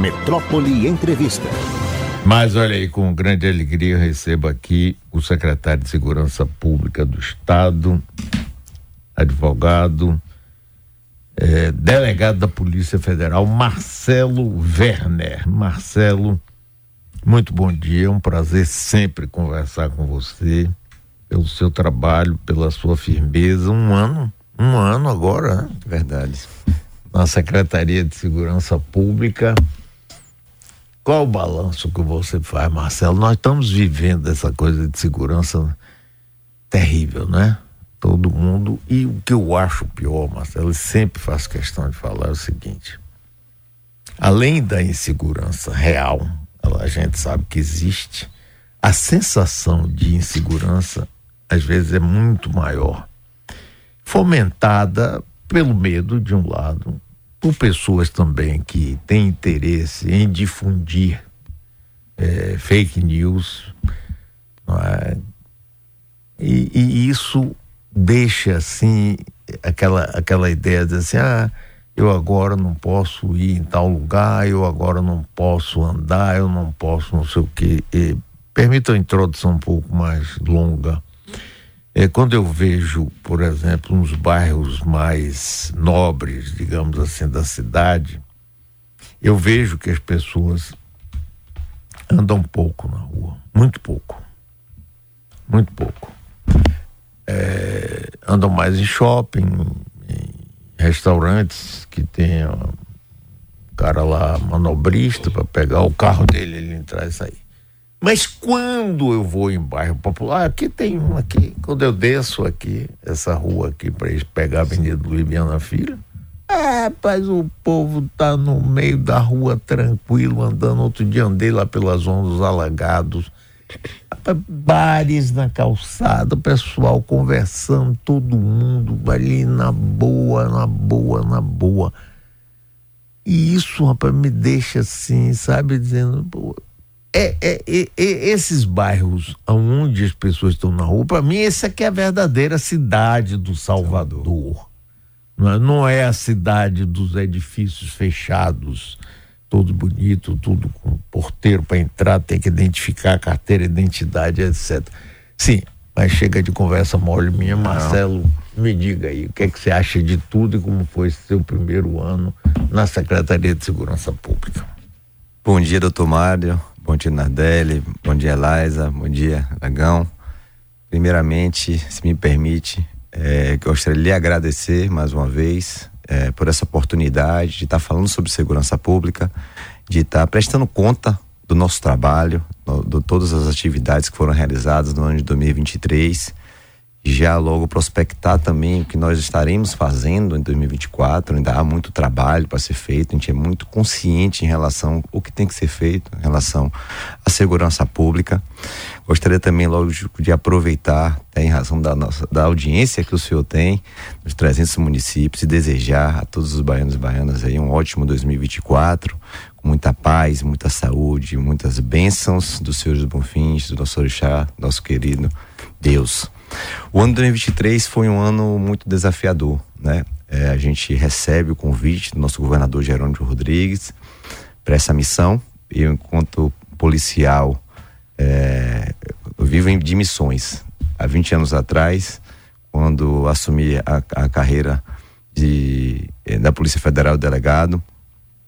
Metrópole Entrevista. Mas olha aí, com grande alegria eu recebo aqui o secretário de Segurança Pública do Estado, advogado, eh, delegado da Polícia Federal, Marcelo Werner. Marcelo, muito bom dia, é um prazer sempre conversar com você, pelo seu trabalho, pela sua firmeza. Um ano, um ano agora, né? Verdade. Na Secretaria de Segurança Pública. Qual o balanço que você faz, Marcelo? Nós estamos vivendo essa coisa de segurança terrível, né? Todo mundo. E o que eu acho pior, Marcelo, sempre faço questão de falar é o seguinte: além da insegurança real, a gente sabe que existe, a sensação de insegurança às vezes é muito maior, fomentada pelo medo de um lado, por pessoas também que têm interesse em difundir é, fake news, é? e, e, isso deixa assim aquela aquela ideia de assim ah eu agora não posso ir em tal lugar, eu agora não posso andar, eu não posso não sei o que. permita a introdução um pouco mais longa. É, quando eu vejo, por exemplo, nos bairros mais nobres, digamos assim, da cidade, eu vejo que as pessoas andam pouco na rua, muito pouco. Muito pouco. É, andam mais em shopping, restaurantes que tem um cara lá manobrista para pegar o carro dele, ele entrar e sair. Mas quando eu vou em bairro popular, aqui tem um aqui, quando eu desço aqui, essa rua aqui para pegar a Avenida Luiz Viana Filho, é, rapaz, o povo tá no meio da rua tranquilo, andando. Outro dia andei lá pelas ondas alagados, bares na calçada, o pessoal conversando, todo mundo ali na boa, na boa, na boa. E isso, rapaz, me deixa assim, sabe, dizendo, é, é, é, esses bairros onde as pessoas estão na rua, para mim, essa aqui é a verdadeira cidade do Salvador. Não é, não é a cidade dos edifícios fechados, tudo bonito, tudo com porteiro para entrar, tem que identificar a carteira, identidade, etc. Sim, mas chega de conversa mole minha. Marcelo, me diga aí, o que é que você acha de tudo e como foi seu primeiro ano na Secretaria de Segurança Pública? Bom dia, doutor Mário, bom dia, Nardelli, bom dia, Eliza, bom dia, Dragão. Primeiramente, se me permite, é, gostaria de lhe agradecer mais uma vez é, por essa oportunidade de estar falando sobre segurança pública, de estar prestando conta do nosso trabalho, de todas as atividades que foram realizadas no ano de 2023 já logo prospectar também o que nós estaremos fazendo em 2024. Ainda há muito trabalho para ser feito, a gente é muito consciente em relação ao que tem que ser feito em relação à segurança pública. Gostaria também, logo, de aproveitar, em razão da, nossa, da audiência que o senhor tem nos 300 municípios, e desejar a todos os baianos e baianas aí um ótimo 2024, com muita paz, muita saúde, muitas bênçãos dos senhores bonfins, do nosso orixá, nosso querido Deus. O ano de 2023 foi um ano muito desafiador, né? É, a gente recebe o convite do nosso governador Jerônimo Rodrigues para essa missão. Eu, enquanto policial, é, vivo de missões. Há 20 anos atrás, quando assumi a, a carreira de, é, da Polícia Federal delegado,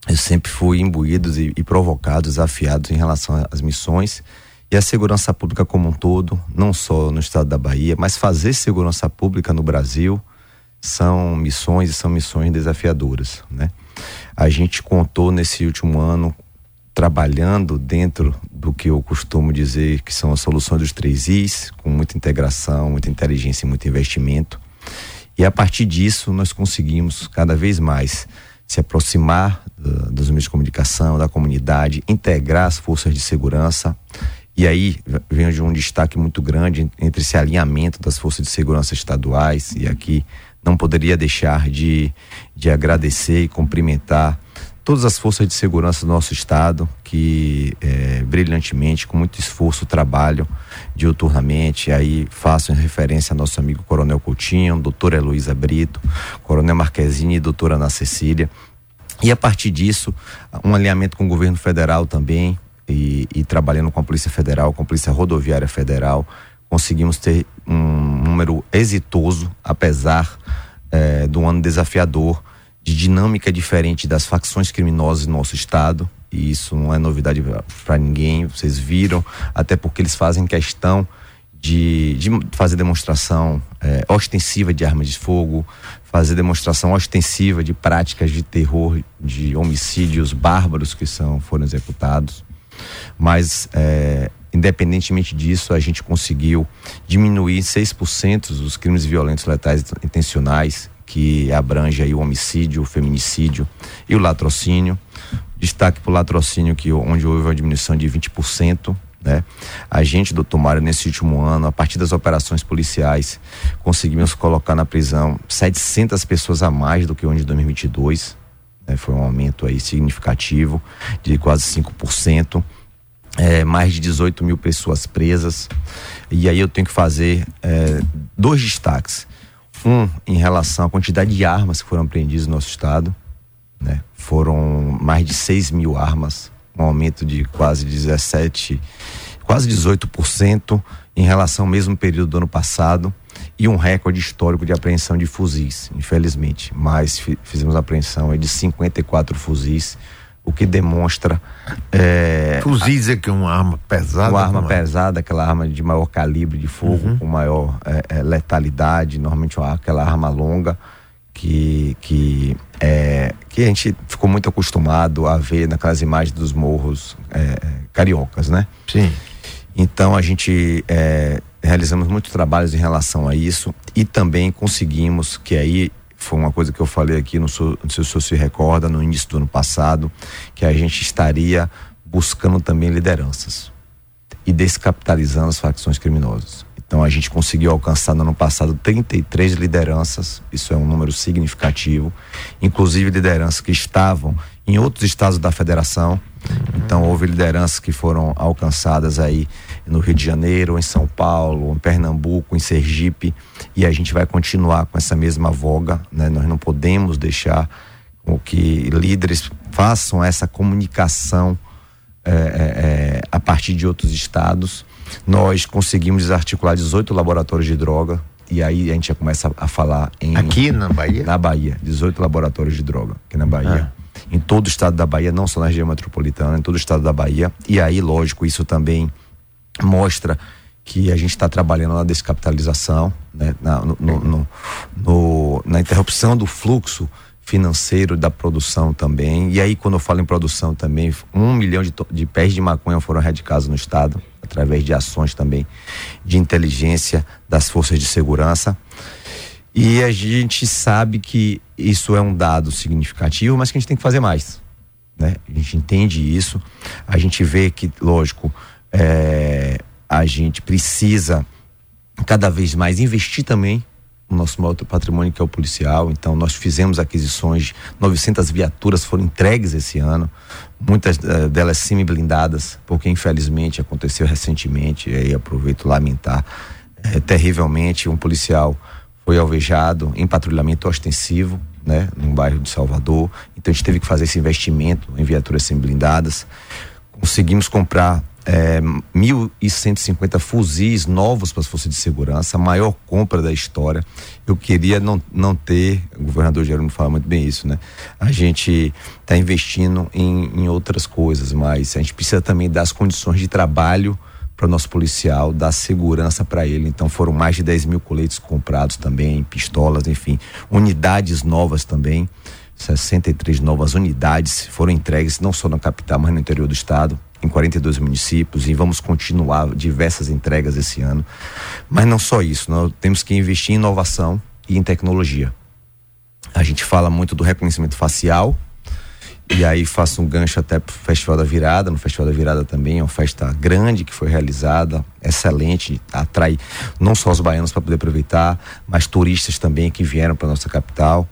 eu sempre fui imbuído e, e provocado, desafiado em relação às missões e a segurança pública como um todo, não só no estado da Bahia, mas fazer segurança pública no Brasil são missões e são missões desafiadoras, né? A gente contou nesse último ano trabalhando dentro do que eu costumo dizer que são as soluções dos três Is, com muita integração, muita inteligência e muito investimento. E a partir disso nós conseguimos cada vez mais se aproximar uh, dos meios de comunicação, da comunidade, integrar as forças de segurança e aí vem de um destaque muito grande entre esse alinhamento das forças de segurança estaduais, e aqui não poderia deixar de, de agradecer e cumprimentar todas as forças de segurança do nosso estado que é, brilhantemente, com muito esforço, trabalham diuturnamente. Aí faço referência ao nosso amigo Coronel Coutinho, doutora Heloísa Brito, Coronel Marquezine e doutora Ana Cecília. E a partir disso, um alinhamento com o governo federal também, e, e, trabalhando com a Polícia Federal, com a Polícia Rodoviária Federal, conseguimos ter um número exitoso, apesar é, do ano desafiador, de dinâmica diferente das facções criminosas no nosso estado. E isso não é novidade para ninguém, vocês viram, até porque eles fazem questão de, de fazer demonstração é, ostensiva de armas de fogo, fazer demonstração ostensiva de práticas de terror, de homicídios bárbaros que são foram executados. Mas é, independentemente disso, a gente conseguiu diminuir 6% os crimes violentos letais intencionais, que abrange aí o homicídio, o feminicídio e o latrocínio. Destaque para o latrocínio, que, onde houve uma diminuição de 20%. Né? A gente, doutor Mário, nesse último ano, a partir das operações policiais, conseguimos colocar na prisão 700 pessoas a mais do que o ano de 2022. Né? Foi um aumento aí significativo de quase 5%. É, mais de 18 mil pessoas presas. E aí eu tenho que fazer é, dois destaques. Um, em relação à quantidade de armas que foram apreendidas no nosso estado. Né? Foram mais de 6 mil armas um aumento de quase 17, quase 18% em relação ao mesmo período do ano passado e um recorde histórico de apreensão de fuzis, infelizmente. Mas fizemos apreensão de 54 fuzis, o que demonstra. É, fuzis é que é uma arma pesada? Uma arma é? pesada, aquela arma de maior calibre de fogo, uhum. com maior é, é, letalidade, normalmente aquela arma longa que, que, é, que a gente ficou muito acostumado a ver naquelas imagens dos morros é, cariocas, né? Sim. Então a gente é, realizamos muitos trabalhos em relação a isso e também conseguimos, que aí foi uma coisa que eu falei aqui, não, sou, não sei se o senhor se recorda, no início do ano passado, que a gente estaria buscando também lideranças e descapitalizando as facções criminosas. Então a gente conseguiu alcançar no ano passado 33 lideranças, isso é um número significativo, inclusive lideranças que estavam em outros estados da federação. Então houve lideranças que foram alcançadas aí no Rio de Janeiro, em São Paulo, em Pernambuco, em Sergipe, e a gente vai continuar com essa mesma voga, né? Nós não podemos deixar com que líderes façam essa comunicação é, é, a partir de outros estados nós conseguimos desarticular 18 laboratórios de droga. E aí a gente já começa a, falar em. Aqui na Bahia? Na Bahia. 18 laboratórios de droga aqui na Bahia. Ah. Em todo o estado da Bahia, não só na região metropolitana, em todo o estado da Bahia. E aí, lógico, isso também mostra que a gente está trabalhando na descapitalização, né? na, no, no, no, na interrupção do fluxo financeiro da produção também. E aí, quando eu falo em produção também, um milhão de, de pés de maconha foram erradicados no estado através de ações também de inteligência das forças de segurança. E a gente sabe que isso é um dado significativo, mas que a gente tem que fazer mais. Né? A gente entende isso, a gente vê que, lógico, é, a gente precisa cada vez mais investir também o nosso maior patrimônio que é o policial. Então nós fizemos aquisições, 900 viaturas foram entregues esse ano, muitas uh, delas semi-blindadas, porque infelizmente aconteceu recentemente, e aí aproveito lamentar é, terrivelmente, um policial foi alvejado em patrulhamento ostensivo, né, num bairro de Salvador. Então a gente teve que fazer esse investimento em viaturas semi-blindadas. Conseguimos comprar é, 1.150 fuzis novos para as forças de segurança, a maior compra da história. Eu queria não, não ter, o governador Jerônimo fala muito bem isso, né? A gente está investindo em, em outras coisas, mas a gente precisa também dar as condições de trabalho para o nosso policial, dar segurança para ele. Então foram mais de 10 mil coletes comprados também, pistolas, enfim, unidades novas também. 63 novas unidades foram entregues não só na capital, mas no interior do estado em 42 municípios e vamos continuar diversas entregas esse ano. Mas não só isso, nós temos que investir em inovação e em tecnologia. A gente fala muito do reconhecimento facial, e aí faço um gancho até pro Festival da Virada. No Festival da Virada também é uma festa grande que foi realizada, excelente, atrai não só os baianos para poder aproveitar, mas turistas também que vieram para nossa capital.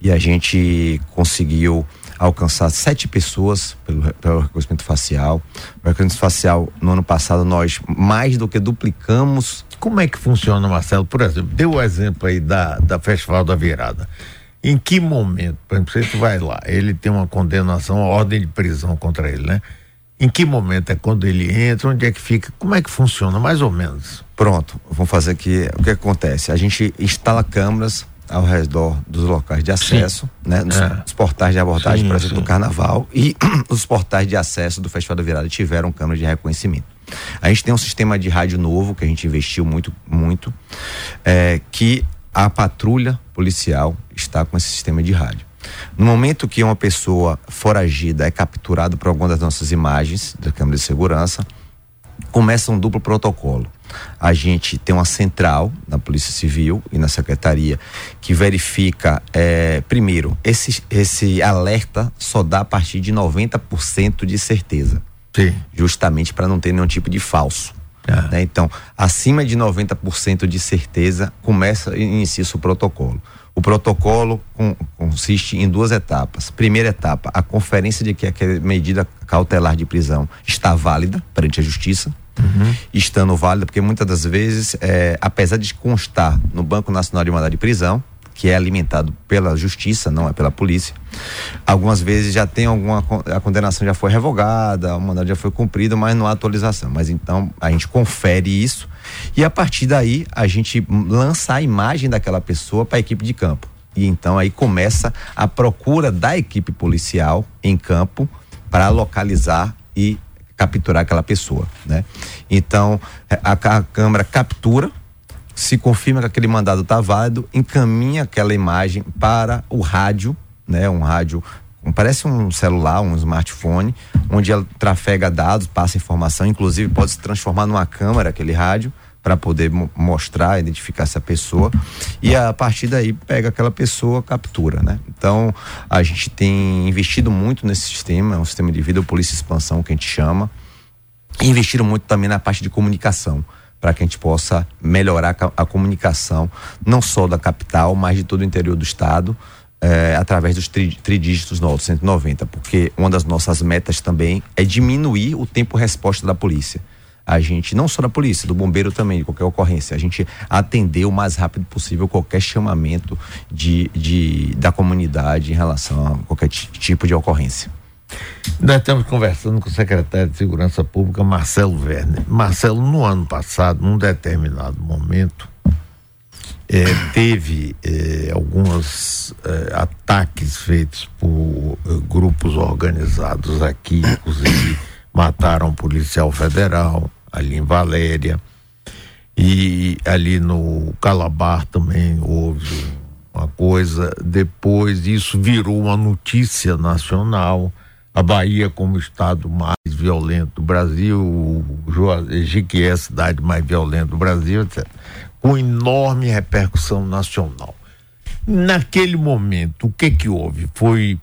E a gente conseguiu alcançar sete pessoas pelo, pelo reconhecimento facial. O reconhecimento facial, no ano passado, nós mais do que duplicamos. Como é que funciona, Marcelo? Por exemplo, deu o exemplo aí da, da Festival da Virada. Em que momento, por exemplo, você vai lá, ele tem uma condenação, uma ordem de prisão contra ele, né? Em que momento é quando ele entra, onde é que fica, como é que funciona, mais ou menos? Pronto, vamos fazer aqui o que acontece. A gente instala câmeras ao redor dos locais de acesso, sim. né? Nos, é. portais de abordagem, sim, por exemplo, sim. do carnaval e os portais de acesso do Festival da Virada tiveram câmeras de reconhecimento. A gente tem um sistema de rádio novo que a gente investiu muito, muito, é, que a patrulha policial está com esse sistema de rádio. No momento que uma pessoa foragida é capturada por alguma das nossas imagens da câmera de segurança, começa um duplo protocolo. A gente tem uma central na Polícia Civil e na Secretaria que verifica, é, primeiro, esse, esse alerta só dá a partir de 90% de certeza. Sim. Justamente para não ter nenhum tipo de falso. Ah. Né? Então, acima de 90% de certeza, começa e inicia o protocolo. O protocolo com, consiste em duas etapas. Primeira etapa, a conferência de que aquela medida cautelar de prisão está válida perante a justiça. Uhum. Estando válida, porque muitas das vezes, é, apesar de constar no Banco Nacional de Mandado de Prisão, que é alimentado pela justiça, não é pela polícia. Algumas vezes já tem alguma a condenação já foi revogada, o mandado já foi cumprido, mas não há atualização. Mas então a gente confere isso e a partir daí a gente lança a imagem daquela pessoa para a equipe de campo. E então aí começa a procura da equipe policial em campo para localizar e capturar aquela pessoa, né? Então a, a câmera captura se confirma que aquele mandado está válido, encaminha aquela imagem para o rádio, né? Um rádio parece um celular, um smartphone, onde ela trafega dados, passa informação, inclusive pode se transformar numa câmera aquele rádio para poder mostrar, identificar essa pessoa e a partir daí pega aquela pessoa, captura, né? Então a gente tem investido muito nesse sistema, é um sistema de vida polícia expansão que a gente chama, e investiram muito também na parte de comunicação para que a gente possa melhorar a, comunicação, não só da capital, mas de todo o interior do estado, eh, através dos tri, tridígitos no 190, porque uma das nossas metas também é diminuir o tempo resposta da polícia. A gente, não só da polícia, do bombeiro também, de qualquer ocorrência, a gente atender o mais rápido possível qualquer chamamento de, de da comunidade em relação a qualquer tipo de ocorrência. Nós estamos conversando com o secretário de Segurança Pública, Marcelo Werner. Marcelo, no ano passado, num determinado momento, é, teve é, alguns é, ataques feitos por grupos organizados aqui, inclusive mataram um policial federal ali em Valéria e ali no Calabar também houve uma coisa. Depois isso virou uma notícia nacional a Bahia como estado mais violento do Brasil, o Jiquié, a cidade mais violenta do Brasil, etc. Com enorme repercussão nacional. Naquele momento, o que que houve? Foi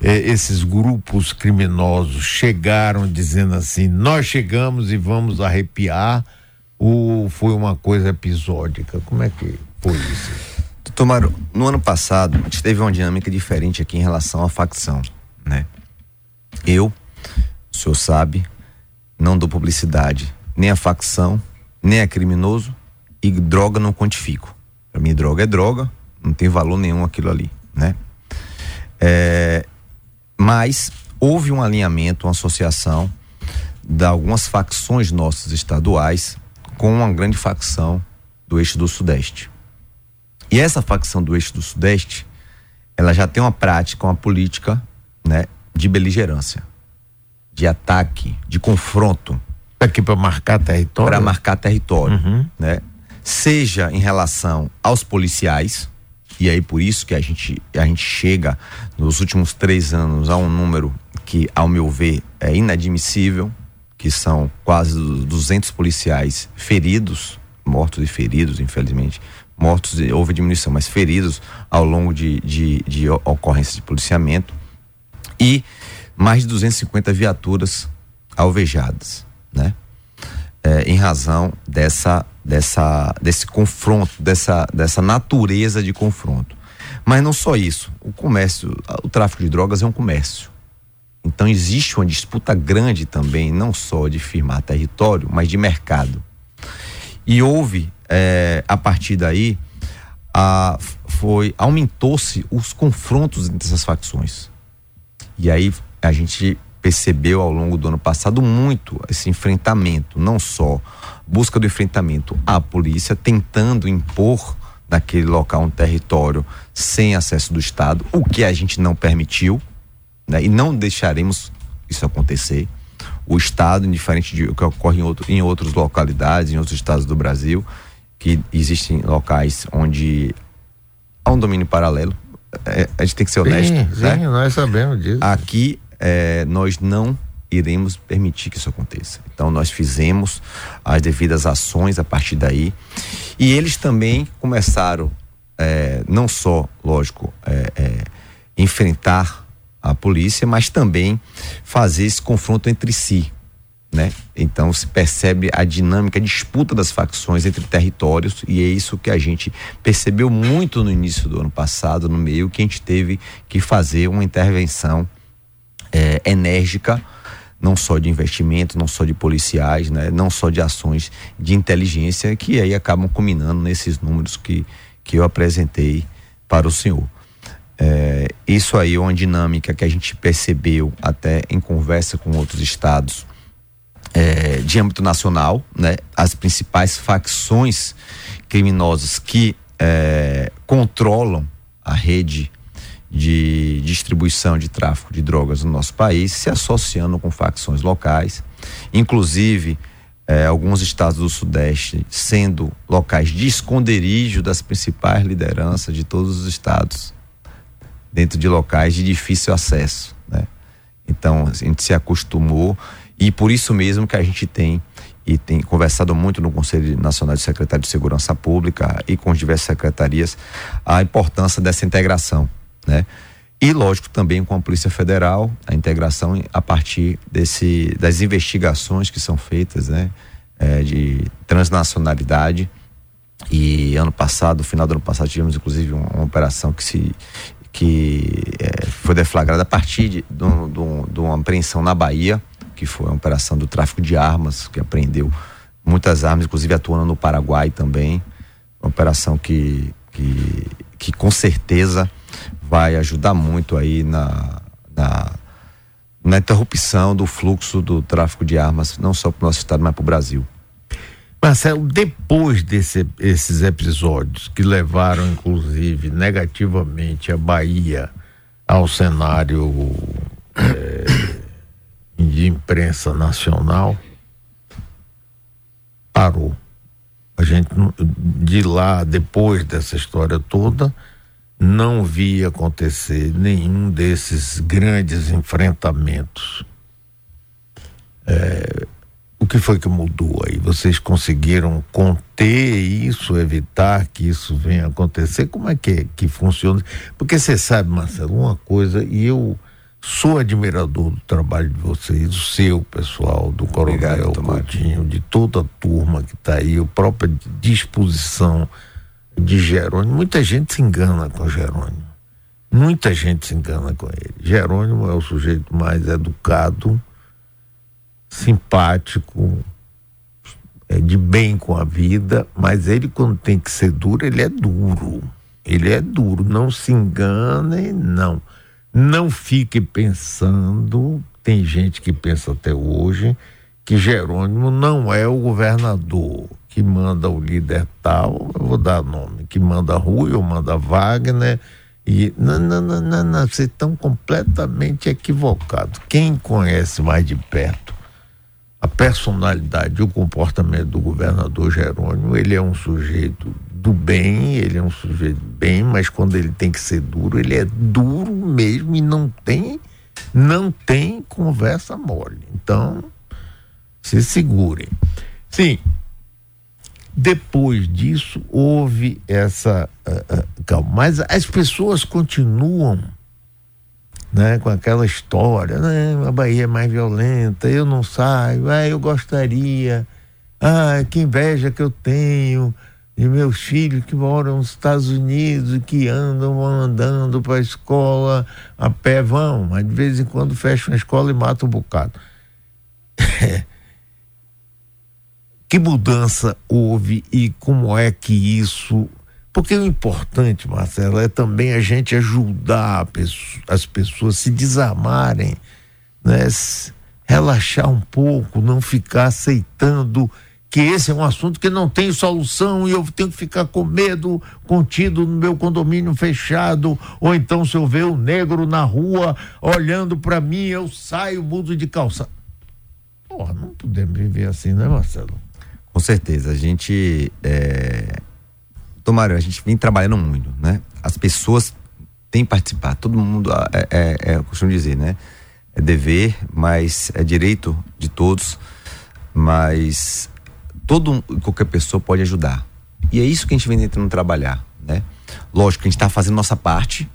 eh, esses grupos criminosos chegaram dizendo assim: nós chegamos e vamos arrepiar, ou foi uma coisa episódica? Como é que foi isso? Tomaro, no ano passado, a gente teve uma dinâmica diferente aqui em relação à facção, né? Eu, o senhor sabe, não dou publicidade nem a facção, nem a criminoso e droga não quantifico. Para mim, droga é droga, não tem valor nenhum aquilo ali, né? É, mas houve um alinhamento, uma associação de algumas facções nossas estaduais com uma grande facção do eixo do Sudeste. E essa facção do eixo do Sudeste, ela já tem uma prática, uma política, né, de beligerância, de ataque, de confronto. Aqui para marcar território? Para marcar território, uhum. né? Seja em relação aos policiais, e aí por isso que a gente, a gente chega nos últimos três anos a um número que, ao meu ver, é inadmissível, que são quase 200 policiais feridos, mortos e feridos, infelizmente, mortos, houve diminuição, mas feridos ao longo de, de, de ocorrências de policiamento e mais de 250 viaturas alvejadas, né? É, em razão dessa, dessa, desse confronto, dessa, dessa natureza de confronto. Mas não só isso, o comércio, o tráfico de drogas é um comércio. Então existe uma disputa grande também, não só de firmar território, mas de mercado. E houve, é, a partir daí, a, foi aumentou-se os confrontos entre essas facções. E aí a gente percebeu ao longo do ano passado muito esse enfrentamento, não só busca do enfrentamento à polícia tentando impor naquele local um território sem acesso do Estado, o que a gente não permitiu, né? E não deixaremos isso acontecer. O Estado, diferente de o que ocorre em, outro, em outras localidades, em outros estados do Brasil, que existem locais onde há um domínio paralelo. É, a gente tem que ser honesto. Sim, né? sim nós sabemos disso. Aqui é, nós não iremos permitir que isso aconteça. Então nós fizemos as devidas ações a partir daí e eles também começaram é, não só, lógico, é, é, enfrentar a polícia, mas também fazer esse confronto entre si, né? Então se percebe a dinâmica, a disputa das facções entre territórios e é isso que a gente percebeu muito no início do ano passado, no meio que a gente teve que fazer uma intervenção é, enérgica não só de investimento, não só de policiais, né, não só de ações de inteligência que aí acabam culminando nesses números que, que eu apresentei para o senhor. É, isso aí é uma dinâmica que a gente percebeu até em conversa com outros estados é, de âmbito nacional, né? As principais facções criminosas que é, controlam a rede de distribuição de tráfico de drogas no nosso país, se associando com facções locais, inclusive eh, alguns estados do Sudeste sendo locais de esconderijo das principais lideranças de todos os estados, dentro de locais de difícil acesso. Né? Então, a gente se acostumou e por isso mesmo que a gente tem e tem conversado muito no Conselho Nacional de Secretários de Segurança Pública e com diversas secretarias a importância dessa integração né? E lógico também com a Polícia Federal, a integração a partir desse das investigações que são feitas, né? É, de transnacionalidade. E ano passado, no final do ano passado, tivemos inclusive uma, uma operação que se que é, foi deflagrada a partir de, de, de, de uma apreensão na Bahia, que foi uma operação do tráfico de armas, que apreendeu muitas armas, inclusive atuando no Paraguai também. Uma operação que, que, que com certeza vai ajudar muito aí na, na, na interrupção do fluxo do tráfico de armas, não só para o nosso estado, mas para o Brasil. Marcelo, depois desses episódios que levaram, inclusive, negativamente a Bahia ao cenário é, de imprensa nacional, parou. A gente, de lá, depois dessa história toda, não vi acontecer nenhum desses grandes enfrentamentos. É, o que foi que mudou aí? Vocês conseguiram conter isso, evitar que isso venha a acontecer? Como é que, é que funciona? Porque você sabe, Marcelo, uma coisa, e eu sou admirador do trabalho de vocês, do seu pessoal, do Coronel Coutinho, de toda a turma que está aí, a própria disposição de Jerônimo. Muita gente se engana com Jerônimo. Muita gente se engana com ele. Jerônimo é o sujeito mais educado, simpático, é de bem com a vida, mas ele, quando tem que ser duro, ele é duro. Ele é duro. Não se engane, não. Não fique pensando, tem gente que pensa até hoje, que Jerônimo não é o governador que manda o líder tal, eu vou dar nome, que manda Rui ou manda Wagner. E não, não, não, não, não, vocês estão completamente equivocados. Quem conhece mais de perto a personalidade e o comportamento do governador Jerônimo, ele é um sujeito do bem, ele é um sujeito bem, mas quando ele tem que ser duro, ele é duro mesmo e não tem, não tem conversa mole. Então, se segurem. Sim, depois disso, houve essa uh, uh, calma. Mas as pessoas continuam né, com aquela história, né, a Bahia é mais violenta, eu não saio, ah, eu gostaria, ah, que inveja que eu tenho de meus filhos que moram nos Estados Unidos que andam, vão andando para a escola a pé, vão, mas de vez em quando fecham a escola e matam um bocado. Que mudança houve e como é que isso Porque o importante, Marcelo, é também a gente ajudar as pessoas se desarmarem, né? relaxar um pouco, não ficar aceitando que esse é um assunto que não tem solução e eu tenho que ficar com medo contido no meu condomínio fechado, ou então se eu ver um negro na rua olhando para mim, eu saio, mudo de calça. Porra, não podemos viver assim, né, Marcelo? Com certeza, a gente é... A gente vem trabalhando muito, né? As pessoas têm participado, todo mundo é, é, é eu costumo dizer, né? É dever, mas é direito de todos, mas todo qualquer pessoa pode ajudar. E é isso que a gente vem tentando trabalhar, né? Lógico que a gente está fazendo nossa parte.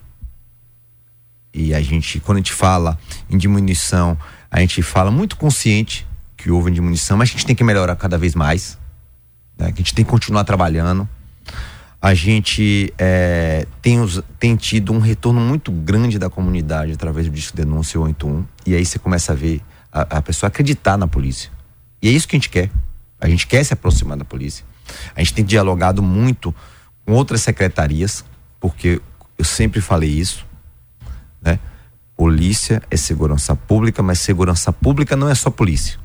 E a gente, quando a gente fala em diminuição, a gente fala muito consciente que houve diminuição, mas a gente tem que melhorar cada vez mais. Né? A gente tem que continuar trabalhando. A gente é, tem, os, tem tido um retorno muito grande da comunidade através do Disco Denúncia 81. E aí você começa a ver a, a pessoa acreditar na polícia. E é isso que a gente quer. A gente quer se aproximar da polícia. A gente tem dialogado muito com outras secretarias, porque eu sempre falei isso, né? Polícia é segurança pública, mas segurança pública não é só polícia.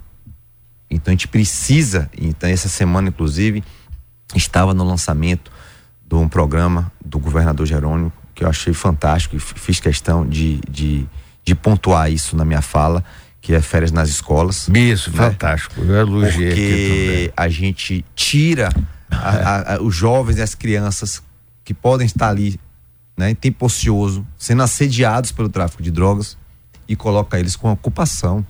Então a gente precisa, então essa semana inclusive estava no lançamento de um programa do governador Jerônimo que eu achei fantástico e fiz questão de, de, de pontuar isso na minha fala, que é férias nas escolas. Isso, né? fantástico. Eu elogiei Porque a gente tira a, a, a, os jovens e as crianças que podem estar ali, né, em tempo ocioso, sendo assediados pelo tráfico de drogas e coloca eles com ocupação,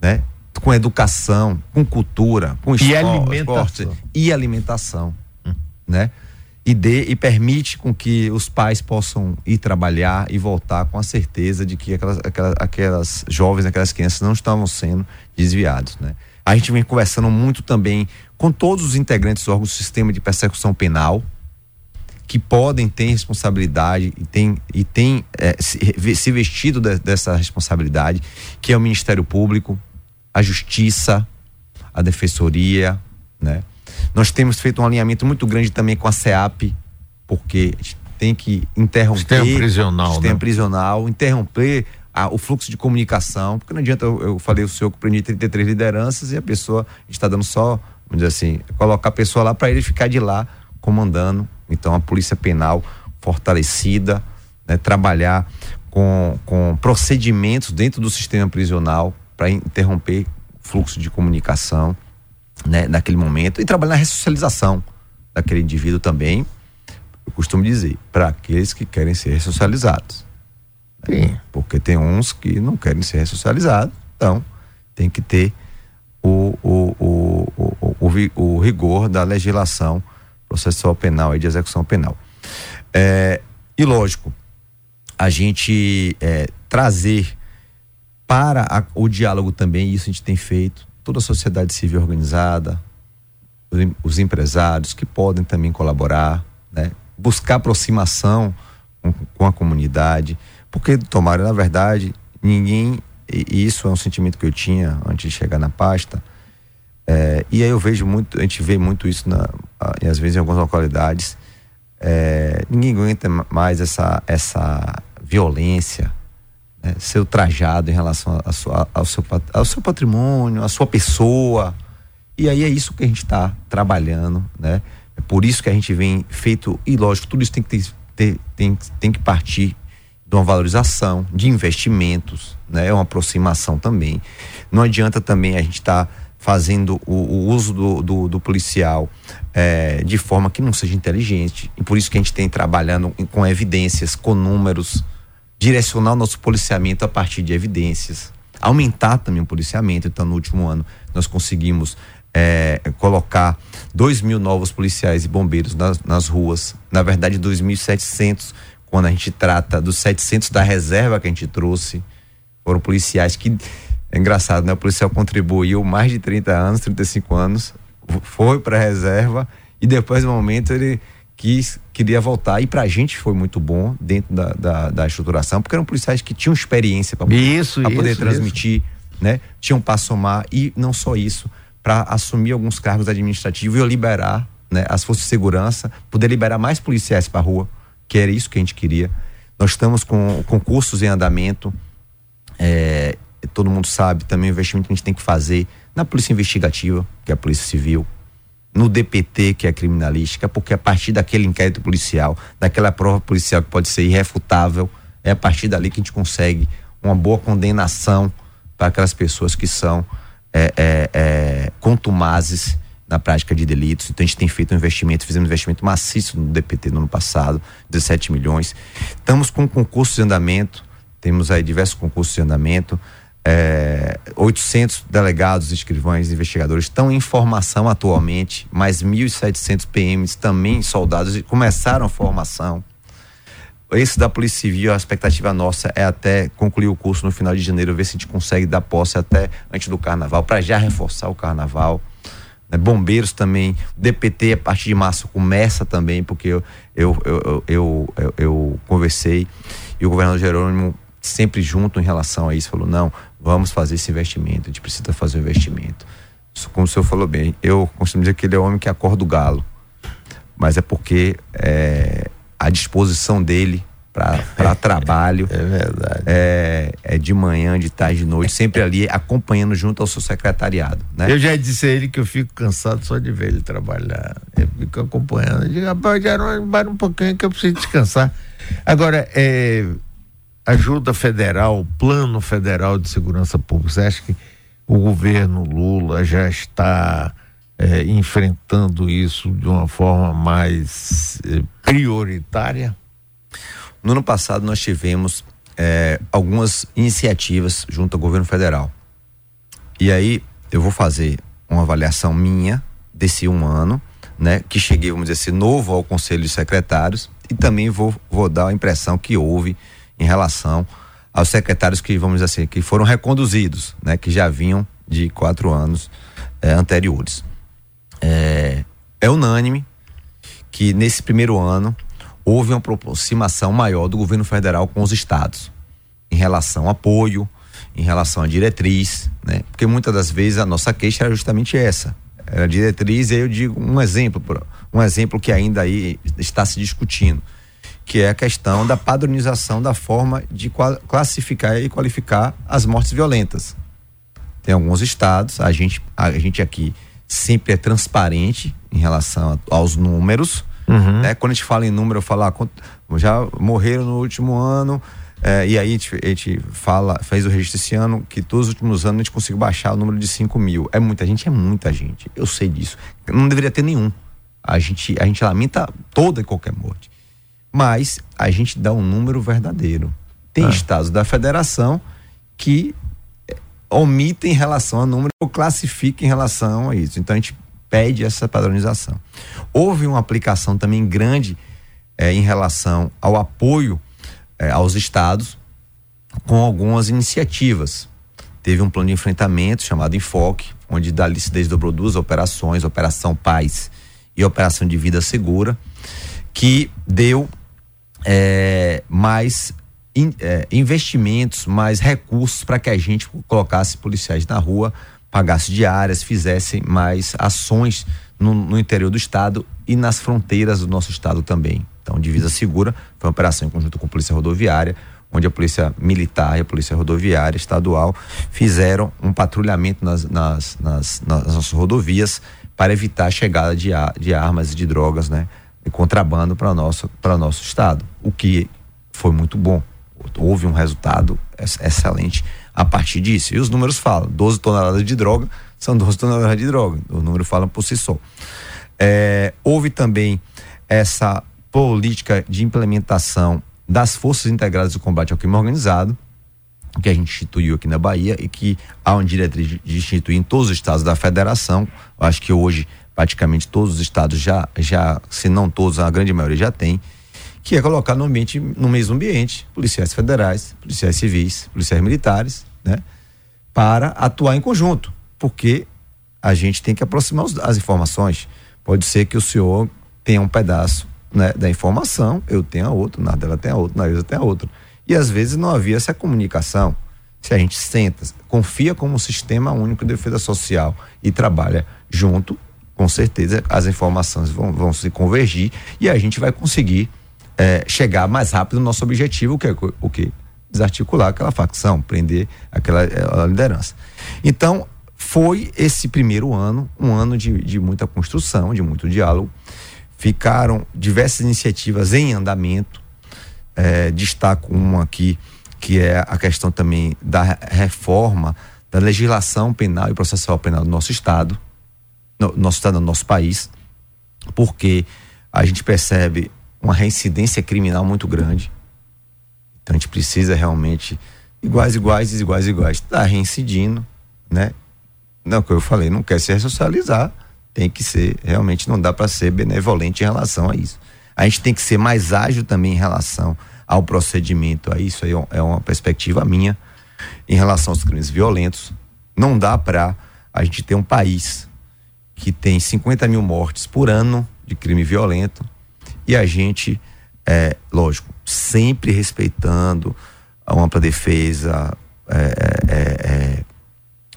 né? Com educação, com cultura, com e alimentação. esporte e alimentação, hum. né? e, dê, e permite com que os pais possam ir trabalhar e voltar com a certeza de que aquelas, aquelas, aquelas jovens, aquelas crianças não estavam sendo desviados, né? A gente vem conversando muito também com todos os integrantes do órgão do sistema de persecução penal, que podem ter responsabilidade e tem, e tem é, se, se, vestido de, dessa responsabilidade, que é o Ministério Público, a Justiça, a Defensoria, né? Nós temos feito um alinhamento muito grande também com a CEAP, porque tem que interromper. Sistema prisional. Sistema né? prisional, interromper a, o fluxo de comunicação, porque não adianta, eu, eu falei o senhor que prendi 33 lideranças e a pessoa está dando só, vamos dizer assim, colocar a pessoa lá para ele ficar de lá comandando. Então a polícia penal fortalecida, né, trabalhar com, com procedimentos dentro do sistema prisional para interromper fluxo de comunicação né, naquele momento e trabalhar na ressocialização daquele indivíduo também, eu costumo dizer, para aqueles que querem ser ressocializados. Né? Porque tem uns que não querem ser ressocializados, então tem que ter o, o, o, o, o, rigor da legislação processual penal e de execução penal. É, e lógico, a gente é, trazer para a, o diálogo também, isso a gente tem feito, toda a sociedade civil organizada, os empresários que podem também colaborar, né? buscar aproximação com, com a comunidade, porque tomara na verdade ninguém e isso é um sentimento que eu tinha antes de chegar na pasta é, e aí eu vejo muito a gente vê muito isso na às vezes em algumas localidades é, ninguém aguenta mais essa essa violência né, ser trajado em relação a, sua, ao, seu, ao seu patrimônio, à sua pessoa. E aí é isso que a gente está trabalhando, né? É por isso que a gente vem feito, e lógico, tudo isso tem que ter, tem, tem que partir de uma valorização, de investimentos, né? É uma aproximação também. Não adianta também a gente estar tá fazendo o, o, uso do, do, do policial é, de forma que não seja inteligente. E por isso que a gente tem trabalhando com evidências, com números, direcionar o nosso policiamento a partir de evidências, aumentar também o policiamento. Então, no último ano, nós conseguimos é, colocar 2 mil novos policiais e bombeiros nas, nas ruas. Na verdade, 2.700, quando a gente trata dos 700 da reserva que a gente trouxe. Foram policiais que. É engraçado, né? O policial contribuiu mais de 30 anos, 35 anos, foi para a reserva e depois do momento ele quis, queria voltar. E pra gente foi muito bom dentro da, da, da estruturação, porque eram policiais que tinham experiência para poder, poder transmitir, isso. né? Tinham passo somar e não só isso, para assumir alguns cargos administrativos e liberar né, as forças de segurança, poder liberar mais policiais para a rua, que era isso que a gente queria. Nós estamos com concursos em andamento. É, todo mundo sabe também o investimento que a gente tem que fazer na polícia investigativa, que é a polícia civil, no DPT, que é criminalística, porque a partir daquele inquérito policial, daquela prova policial que pode ser irrefutável, é a partir dali que a gente consegue uma boa condenação para aquelas pessoas que são é, é, é, contumazes na prática de delitos. Então a gente tem feito um investimento, fizemos um investimento maciço no DPT no ano passado, 17 milhões. Estamos com concursos em andamento, temos aí diversos concursos em andamento. É, 800 delegados, escrivães, investigadores estão em formação atualmente, mais 1.700 PMs também soldados começaram a formação. Esse da Polícia Civil, a expectativa nossa é até concluir o curso no final de janeiro, ver se a gente consegue dar posse até antes do carnaval, para já reforçar o carnaval. Né? Bombeiros também, DPT a partir de março começa também, porque eu, eu, eu, eu conversei e o governador Jerônimo sempre junto em relação a isso, falou: não, vamos fazer esse investimento, a gente precisa fazer o um investimento. Como o senhor falou bem, eu costumo dizer que ele é o homem que acorda o galo, mas é porque é, a disposição dele para trabalho. É verdade. É, é, de manhã, de tarde, de noite, sempre ali acompanhando junto ao seu secretariado. Né? Eu já disse a ele que eu fico cansado só de ver ele trabalhar. Eu fico acompanhando. Eu digo, rapaz, já não, um pouquinho que eu preciso descansar. Agora, é, ajuda federal, plano federal de segurança pública, você acha que o governo Lula já está é, enfrentando isso de uma forma mais é, prioritária? No ano passado nós tivemos é, algumas iniciativas junto ao governo federal. E aí eu vou fazer uma avaliação minha desse um ano, né? Que cheguei, vamos dizer assim, novo ao Conselho de Secretários e também vou, vou dar a impressão que houve em relação aos secretários que, vamos dizer assim, que foram reconduzidos, né? Que já vinham de quatro anos é, anteriores. É, é unânime que nesse primeiro ano houve uma aproximação maior do governo federal com os estados em relação ao apoio, em relação à diretriz, né? Porque muitas das vezes a nossa queixa era justamente essa. Era diretriz, e eu digo um exemplo, um exemplo que ainda aí está se discutindo, que é a questão da padronização da forma de classificar e qualificar as mortes violentas. Tem alguns estados, a gente, a gente aqui sempre é transparente em relação aos números, Uhum. Né? Quando a gente fala em número, eu falo, ah, já morreram no último ano, é, e aí a gente, a gente, fala, fez o registro esse ano, que todos os últimos anos a gente conseguiu baixar o número de 5 mil. É muita gente, é muita gente. Eu sei disso. Não deveria ter nenhum. A gente, a gente lamenta toda e qualquer morte. Mas a gente dá um número verdadeiro. Tem ah. estados da federação que é, omitem em relação ao número ou classificam em relação a isso. Então a gente pede essa padronização. Houve uma aplicação também grande eh, em relação ao apoio eh, aos estados com algumas iniciativas. Teve um plano de enfrentamento chamado Enfoque, onde dali se desdobrou duas operações, Operação Paz e Operação de Vida Segura, que deu eh, mais in, investimentos, mais recursos para que a gente colocasse policiais na rua pagasse diárias, fizessem mais ações no, no, interior do estado e nas fronteiras do nosso estado também. Então, Divisa Segura foi uma operação em conjunto com a Polícia Rodoviária, onde a Polícia Militar e a Polícia Rodoviária Estadual fizeram um patrulhamento nas, nas, nas, nas nossas rodovias para evitar a chegada de, de armas e de drogas, né? Contrabando para nosso para nosso estado, o que foi muito bom. Houve um resultado excelente a partir disso. E os números falam: 12 toneladas de droga são 12 toneladas de droga. O número fala por si só. É, houve também essa política de implementação das Forças Integradas do Combate ao Crime Organizado, que a gente instituiu aqui na Bahia e que há uma diretriz de instituir em todos os estados da federação. Acho que hoje praticamente todos os estados já, já, se não todos, a grande maioria já tem que é colocar no ambiente, no mesmo ambiente, policiais federais, policiais civis, policiais militares, né? Para atuar em conjunto, porque a gente tem que aproximar os, as informações. Pode ser que o senhor tenha um pedaço né, da informação, eu tenha outro, na dela tenha outro, na Ilza tenha outro. E às vezes não havia essa comunicação. Se a gente senta, confia como um sistema único de defesa social e trabalha junto, com certeza as informações vão, vão se convergir e a gente vai conseguir é, chegar mais rápido no nosso objetivo, que é o que? Desarticular aquela facção, prender aquela é, liderança. Então, foi esse primeiro ano, um ano de, de muita construção, de muito diálogo. Ficaram diversas iniciativas em andamento. É, destaco uma aqui, que é a questão também da reforma da legislação penal e processual penal do nosso Estado no nosso estado, no nosso país, porque a gente percebe uma reincidência criminal muito grande. Então a gente precisa realmente iguais, iguais, desiguais, iguais. Está reincidindo, né? Não, que eu falei, não quer se ressocializar, tem que ser, realmente não dá para ser benevolente em relação a isso. A gente tem que ser mais ágil também em relação ao procedimento, a isso aí é uma perspectiva minha em relação aos crimes violentos. Não dá para a gente ter um país que tem 50 mil mortes por ano de crime violento e a gente, é, lógico, sempre respeitando a ampla defesa, é, é, é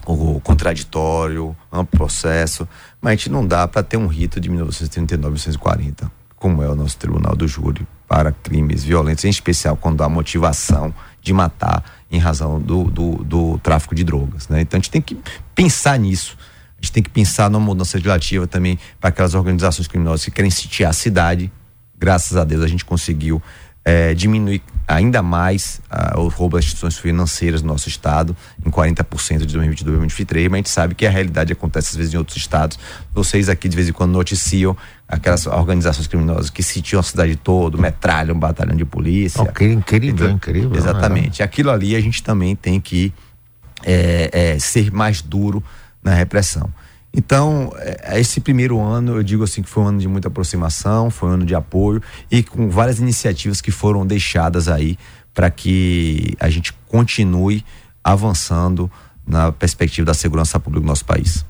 o contraditório, amplo processo, mas a gente não dá para ter um rito de 1939, 1940, como é o nosso Tribunal do Júri para crimes violentos, em especial quando há motivação de matar em razão do, do, do tráfico de drogas. Né? Então a gente tem que pensar nisso a gente tem que pensar numa mudança legislativa também para aquelas organizações criminosas que querem sitiar a cidade. Graças a Deus a gente conseguiu é, diminuir ainda mais uh, o roubo das instituições financeiras no nosso estado, em 40% de 2022 e 2023, mas a gente sabe que a realidade acontece às vezes em outros estados. Vocês aqui de vez em quando noticiam aquelas organizações criminosas que sitiam a cidade toda, metralham um batalhão de polícia. Oh, incrível, então, incrível. Exatamente. Né? Aquilo ali a gente também tem que é, é, ser mais duro na repressão. Então, é, esse primeiro ano, eu digo assim que foi um ano de muita aproximação, foi um ano de apoio e com várias iniciativas que foram deixadas aí para que a gente continue avançando na perspectiva da segurança pública do nosso país.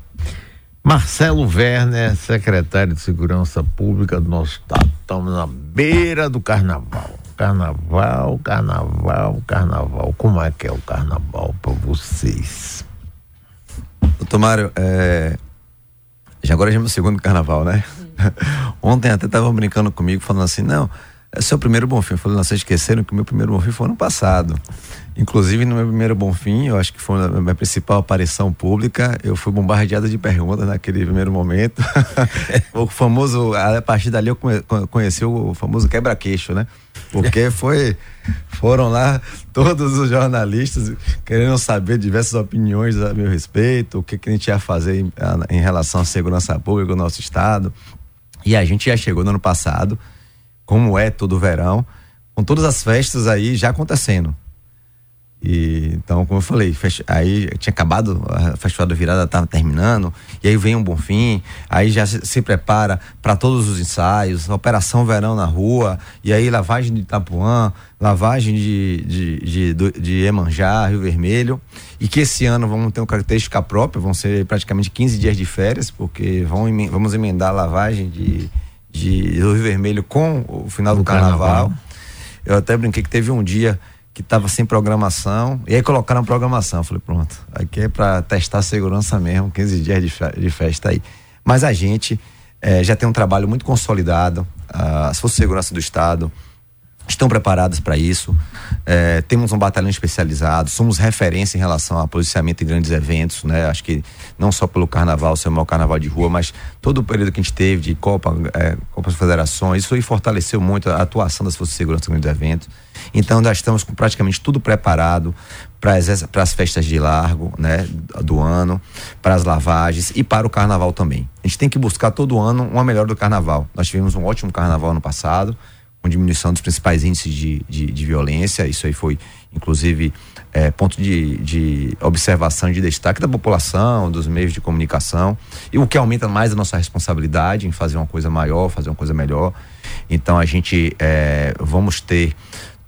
Marcelo Werner, secretário de Segurança Pública do nosso estado. Estamos na beira do carnaval. Carnaval, carnaval, carnaval. Como é que é o carnaval para vocês? Doutor Mário, é... já agora já é meu segundo carnaval, né? Ontem até estavam brincando comigo, falando assim, não, seu primeiro bom fim. Eu falei, não, vocês esqueceram que o meu primeiro bom fim foi ano passado. Inclusive, no meu primeiro bom fim, eu acho que foi a minha principal aparição pública, eu fui bombardeado de perguntas naquele primeiro momento. o famoso, a partir dali eu conheci o famoso quebra-queixo, né? Porque foi, foram lá todos os jornalistas querendo saber diversas opiniões a meu respeito, o que, que a gente ia fazer em, em relação à segurança pública do nosso estado. E a gente já chegou no ano passado, como é todo verão, com todas as festas aí já acontecendo. E, então, como eu falei, aí tinha acabado, a festival da virada estava terminando, e aí vem um bom fim, aí já se, se prepara para todos os ensaios, operação verão na rua, e aí lavagem de Itapuã, lavagem de, de, de, de, de Emanjá, Rio Vermelho, e que esse ano vamos ter uma característica própria, vão ser praticamente 15 dias de férias, porque vão, vamos emendar a lavagem de, de Rio Vermelho com o final do carnaval. carnaval. Eu até brinquei que teve um dia que estava sem programação, e aí colocaram programação. Eu falei, pronto, aqui é para testar a segurança mesmo, 15 dias de, festa aí. Mas a gente é, já tem um trabalho muito consolidado, as Forças de Segurança do Estado estão preparadas para isso. É, temos um batalhão especializado, somos referência em relação a policiamento em grandes eventos, né? Acho que não só pelo carnaval, ser o maior carnaval de rua, mas todo o período que a gente teve de Copa, é, Copas Federações, isso aí fortaleceu muito a atuação das Forças de Segurança em grandes eventos. Então, nós estamos com praticamente tudo preparado para as festas de largo, né, do ano, para as lavagens e para o carnaval também. A gente tem que buscar todo ano uma melhor do carnaval. Nós tivemos um ótimo carnaval no passado, com diminuição dos principais índices de, de, de violência. Isso aí foi, inclusive, é, ponto de, de observação e de destaque da população, dos meios de comunicação, e o que aumenta mais a nossa responsabilidade em fazer uma coisa maior, fazer uma coisa melhor. Então, a gente é, vamos ter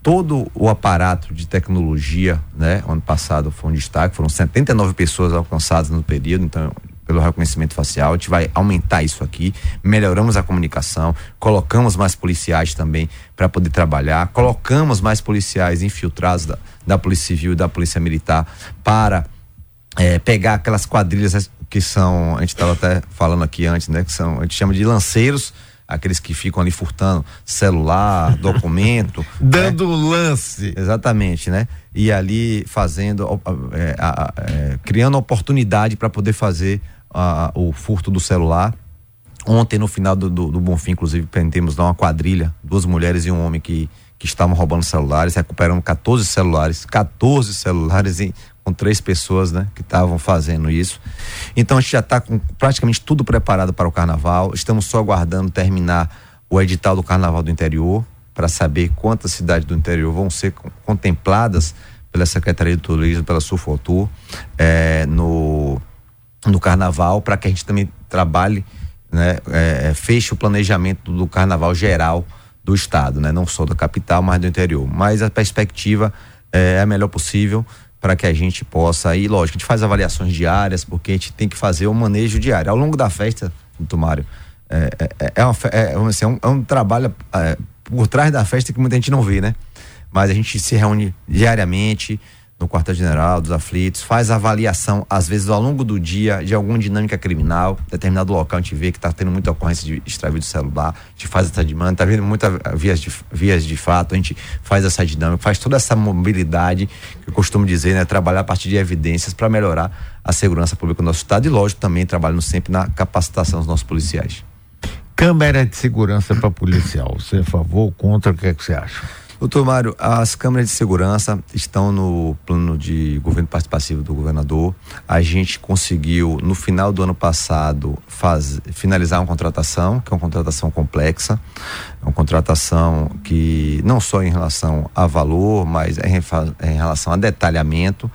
todo o aparato de tecnologia, né? Ano passado foi um destaque, foram 79 pessoas alcançadas no período, então pelo reconhecimento facial, a gente vai aumentar isso aqui, melhoramos a comunicação, colocamos mais policiais também para poder trabalhar, colocamos mais policiais infiltrados da, da Polícia Civil e da Polícia Militar para é, pegar aquelas quadrilhas que são, a gente estava até falando aqui antes, né? Que são, a gente chama de lanceiros, aqueles que ficam ali furtando celular, documento. Dando né? lance. Exatamente, né? E ali fazendo, é, é, criando oportunidade para poder fazer o furto do celular. Ontem, no final do, do, do Bonfim, inclusive, prendemos uma quadrilha, duas mulheres e um homem que, que estavam roubando celulares, recuperamos 14 celulares, 14 celulares em, com três pessoas, né, que estavam fazendo isso. Então a gente já está com praticamente tudo preparado para o carnaval. Estamos só aguardando terminar o edital do Carnaval do Interior para saber quantas cidades do interior vão ser contempladas pela Secretaria de Turismo, pela Sufotur, é, no, no Carnaval, para que a gente também trabalhe, né, é, feche o planejamento do Carnaval geral do Estado, né, não só da capital, mas do interior. Mas a perspectiva é a melhor possível para que a gente possa ir, lógico, a gente faz avaliações diárias, porque a gente tem que fazer o manejo diário. Ao longo da festa, Tomário, é, é, é, uma, é, assim, é, um, é um trabalho é, por trás da festa que muita gente não vê, né? Mas a gente se reúne diariamente, no quartel-general dos aflitos, faz avaliação, às vezes, ao longo do dia, de alguma dinâmica criminal. Determinado local a gente vê que está tendo muita ocorrência de extravio celular, a gente faz essa demanda, está vendo muitas vias de, vias de fato, a gente faz essa dinâmica, faz toda essa mobilidade, que eu costumo dizer, né? Trabalhar a partir de evidências para melhorar a segurança pública do nosso estado e, lógico, também trabalhando sempre na capacitação dos nossos policiais. Câmera de segurança para policial, você é a favor ou contra, o que é que você acha? Doutor Mário, as câmeras de segurança estão no plano de governo participativo do governador. A gente conseguiu, no final do ano passado, faz, finalizar uma contratação, que é uma contratação complexa, é uma contratação que não só em relação a valor, mas é em, é em relação a detalhamento,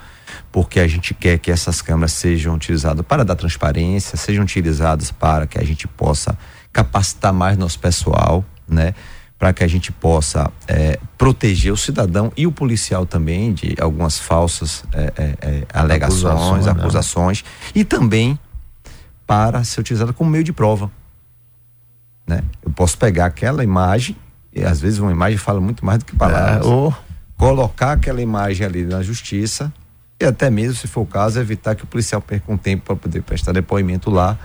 porque a gente quer que essas câmeras sejam utilizadas para dar transparência, sejam utilizadas para que a gente possa capacitar mais nosso pessoal, né? Para que a gente possa é, proteger o cidadão e o policial também de algumas falsas é, é, é alegações, né? acusações, e também para ser utilizada como meio de prova. Né? Eu posso pegar aquela imagem, e às vezes uma imagem fala muito mais do que palavras, é, ou... colocar aquela imagem ali na justiça e até mesmo, se for o caso, evitar que o policial perca um tempo para poder prestar depoimento lá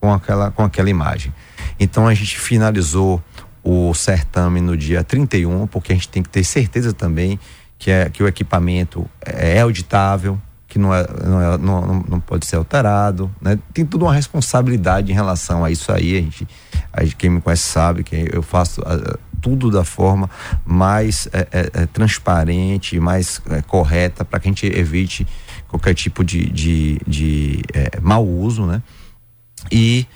com aquela, com aquela imagem. Então a gente finalizou o certame no dia 31, porque a gente tem que ter certeza também que, é, que o equipamento é, é auditável, que não, é, não, é, não, não, pode ser alterado, né? Tem toda uma responsabilidade em relação a isso aí, a gente, a gente quem me conhece sabe que eu faço a, tudo da forma mais é, é, é transparente, mais correta, para que a gente evite qualquer tipo de, de, de mau uso, né? E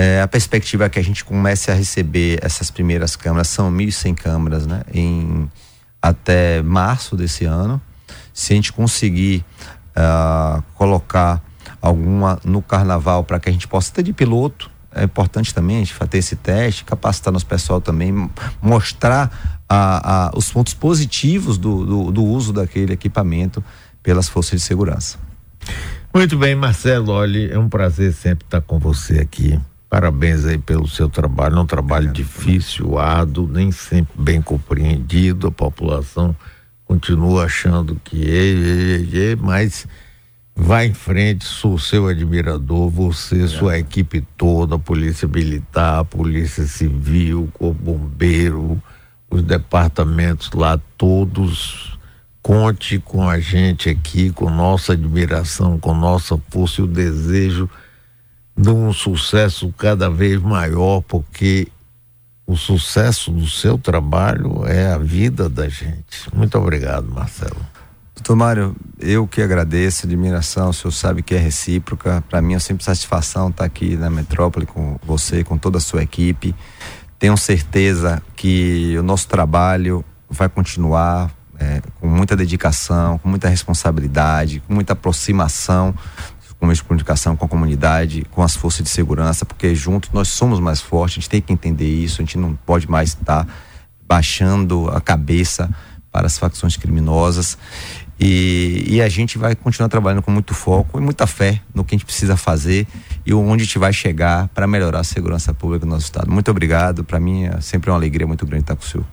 é, a perspectiva é que a gente comece a receber essas primeiras câmeras, são 1.100 câmeras, né? Em, até março desse ano. Se a gente conseguir uh, colocar alguma no carnaval para que a gente possa ter de piloto, é importante também a gente fazer esse teste, capacitar nosso pessoal também, mostrar os pontos positivos do, do, do uso daquele equipamento pelas forças de segurança. Muito bem, Marcelo, olha, é um prazer sempre estar com você aqui. Parabéns aí pelo seu trabalho, é um trabalho difícil, árduo, nem sempre bem compreendido, a população continua achando que é, é, é, mas vai em frente, sou seu admirador, você, sua equipe toda, a Polícia Militar, a Polícia Civil, o Bombeiro, os departamentos lá todos, conte com a gente aqui, com nossa admiração, com nossa força e o desejo de um sucesso cada vez maior, porque o sucesso do seu trabalho é a vida da gente. Muito obrigado, Marcelo. Doutor Mário, eu que agradeço, admiração, o senhor sabe que é recíproca. Para mim é sempre satisfação estar aqui na metrópole com você, com toda a sua equipe. Tenho certeza que o nosso trabalho vai continuar é, com muita dedicação, com muita responsabilidade, com muita aproximação com meios de comunicação, com a comunidade, com as forças de segurança, porque juntos nós somos mais fortes, a gente tem que entender isso, a gente não pode mais estar baixando a cabeça para as facções criminosas. E, e, a gente vai continuar trabalhando com muito foco e muita fé no que a gente precisa fazer e onde a gente vai chegar para melhorar a segurança pública do nosso estado. Muito obrigado, para mim é sempre uma alegria muito grande estar com o senhor.